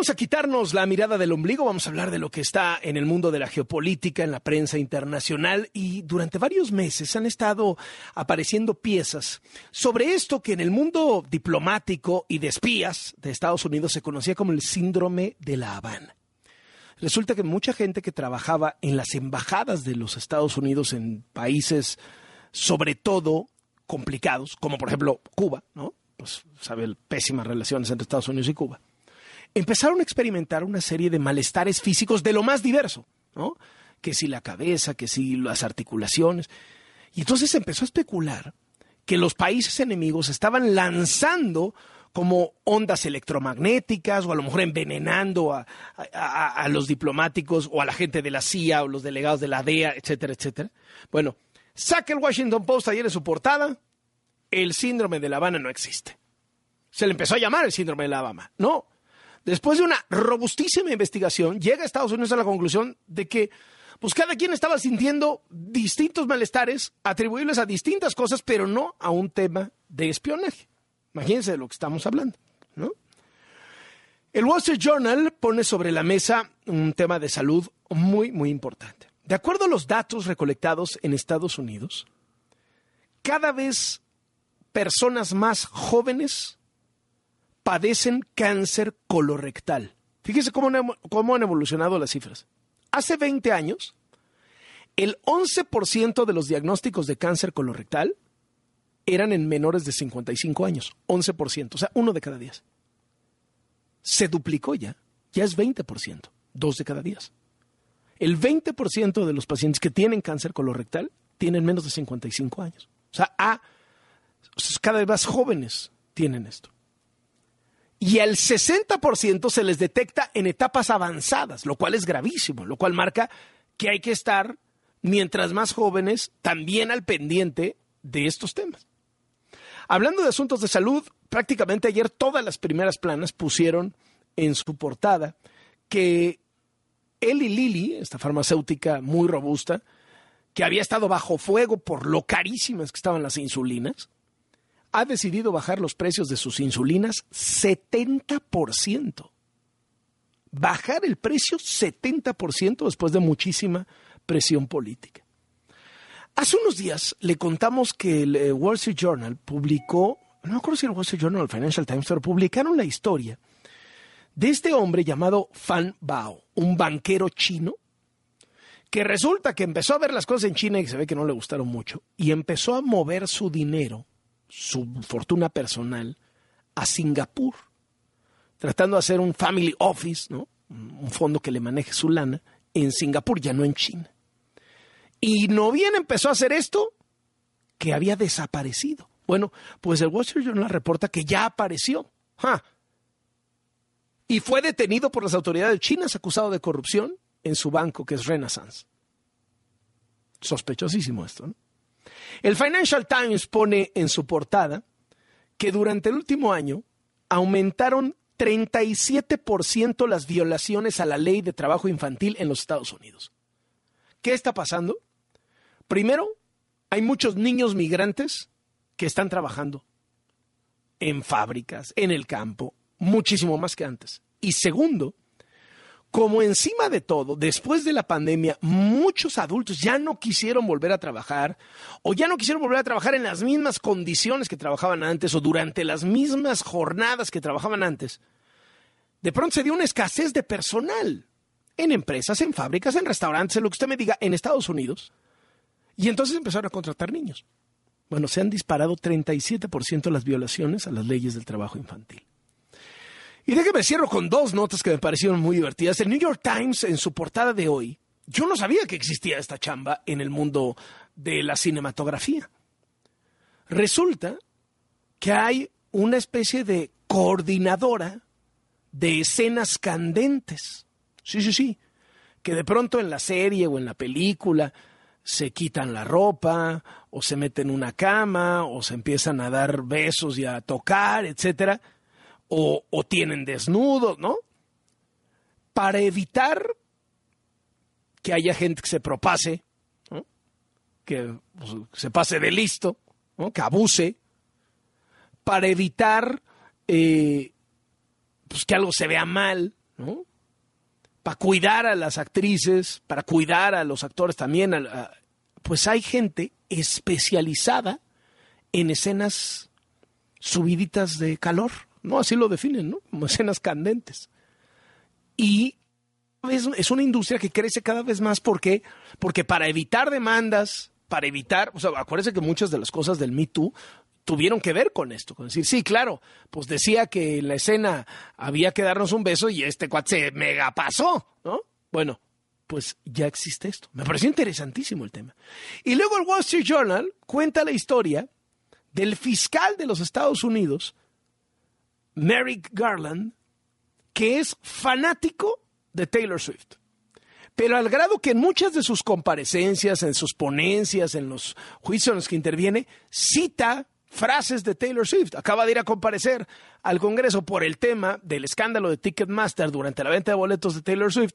Vamos a quitarnos la mirada del ombligo, vamos a hablar de lo que está en el mundo de la geopolítica, en la prensa internacional y durante varios meses han estado apareciendo piezas sobre esto que en el mundo diplomático y de espías de Estados Unidos se conocía como el síndrome de la Habana. Resulta que mucha gente que trabajaba en las embajadas de los Estados Unidos en países sobre todo complicados, como por ejemplo Cuba, ¿no? Pues sabe pésimas relaciones entre Estados Unidos y Cuba empezaron a experimentar una serie de malestares físicos de lo más diverso, ¿no? Que si la cabeza, que si las articulaciones. Y entonces se empezó a especular que los países enemigos estaban lanzando como ondas electromagnéticas o a lo mejor envenenando a, a, los diplomáticos o a la gente de la CIA o los delegados de la DEA, etcétera, etcétera. Bueno, saca el Washington Post ayer en su portada, el síndrome de La Habana no existe. Se le empezó a llamar el síndrome de La Habana. No, después de una robustísima investigación, llega a Estados Unidos a la conclusión de que pues cada quien estaba sintiendo distintos malestares atribuibles a distintas cosas, pero no a un tema de espionaje. Imagínense de lo que estamos hablando, ¿no? El Wall Street Journal pone sobre la mesa un tema de salud muy, muy importante. De acuerdo a los datos recolectados en Estados Unidos, cada vez personas más jóvenes padecen cáncer colorectal. Fíjese cómo, cómo han evolucionado las cifras. Hace 20 años, el 11% de los diagnósticos de cáncer colorectal eran en menores de 55 años. 11%, o sea, uno de cada diez. Se duplicó ya, ya es 20%, dos de cada diez. El 20% de los pacientes que tienen cáncer colorectal tienen menos de 55 años. O sea, a, cada vez más jóvenes tienen esto y al 60% se les detecta en etapas avanzadas, lo cual es gravísimo, lo cual marca que hay que estar, mientras más jóvenes, también al pendiente de estos temas. Hablando de asuntos de salud, prácticamente ayer todas las primeras planas pusieron en su portada que Eli Lilly, esta farmacéutica muy robusta, que había estado bajo fuego por lo carísimas que estaban las insulinas, ha decidido bajar los precios de sus insulinas 70%. Bajar el precio 70% después de muchísima presión política. Hace unos días le contamos que el eh, Wall Street Journal publicó, no me acuerdo si el Wall Street Journal o el Financial Times, pero publicaron la historia de este hombre llamado Fan Bao, un banquero chino, que resulta que empezó a ver las cosas en China y se ve que no le gustaron mucho, y empezó a mover su dinero su fortuna personal a Singapur, tratando de hacer un family office, ¿no? un fondo que le maneje su lana, en Singapur, ya no en China. Y no bien empezó a hacer esto, que había desaparecido. Bueno, pues el Wall Street Journal reporta que ya apareció. Y fue detenido por las autoridades chinas acusado de corrupción en su banco, que es Renaissance. Sospechosísimo esto, ¿no? El Financial Times pone en su portada que durante el último año aumentaron 37% las violaciones a la ley de trabajo infantil en los Estados Unidos. ¿Qué está pasando? Primero, hay muchos niños migrantes que están trabajando en fábricas, en el campo, muchísimo más que antes. Y segundo, como encima de todo, después de la pandemia, muchos adultos ya no quisieron volver a trabajar o ya no quisieron volver a trabajar en las mismas condiciones que trabajaban antes o durante las mismas jornadas que trabajaban antes, de pronto se dio una escasez de personal en empresas, en fábricas, en restaurantes, en lo que usted me diga, en Estados Unidos. Y entonces empezaron a contratar niños. Bueno, se han disparado 37% las violaciones a las leyes del trabajo infantil. Y déjeme cierro con dos notas que me parecieron muy divertidas. El New York Times, en su portada de hoy, yo no sabía que existía esta chamba en el mundo de la cinematografía. Resulta que hay una especie de coordinadora de escenas candentes. Sí, sí, sí. Que de pronto en la serie o en la película se quitan la ropa, o se meten en una cama, o se empiezan a dar besos y a tocar, etcétera o, tienen desnudos, ¿no? Para evitar que haya gente que se propase, que pues, se pase de listo, que abuse, para evitar eh, pues, que algo se vea mal, ¿no? Para cuidar a las actrices, para cuidar a los actores también, pues hay gente especializada en escenas subiditas de calor, ¿no? Así lo definen, ¿no? Como escenas candentes. Y es una industria que crece cada vez más porque porque para evitar demandas, para evitar, o sea, acuérdense que muchas de las cosas del Me Too tuvieron que ver con esto, con decir, sí, claro, pues decía que en la escena había que darnos un beso y este cuate se mega pasó, ¿no? Bueno, pues ya existe esto. Me pareció interesantísimo el tema. Y luego el Wall Street Journal cuenta la historia del fiscal de los Estados Unidos, Merrick Garland, que es fanático de Taylor Swift. Pero al grado que en muchas de sus comparecencias, en sus ponencias, en los juicios en los que interviene, cita frases de Taylor Swift. Acaba de ir a comparecer al Congreso por el tema del escándalo de Ticketmaster durante la venta de boletos de Taylor Swift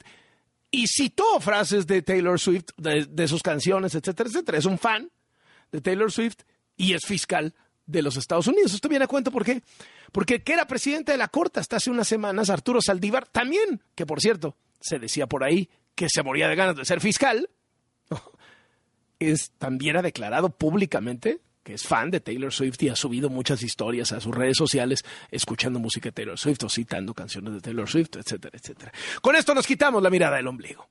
y citó frases de Taylor Swift, de, sus canciones, etcétera, etcétera. Es un fan de Taylor Swift y es fiscal de los Estados Unidos. Esto viene a cuenta por qué. Porque que era presidente de la Corte hasta hace unas semanas, Arturo Saldívar, también, que por cierto, se decía por ahí que se moría de ganas de ser fiscal, es, también ha declarado públicamente que es fan de Taylor Swift y ha subido muchas historias a sus redes sociales escuchando música de Taylor Swift o citando canciones de Taylor Swift, etcétera, etcétera. Con esto nos quitamos la mirada del ombligo.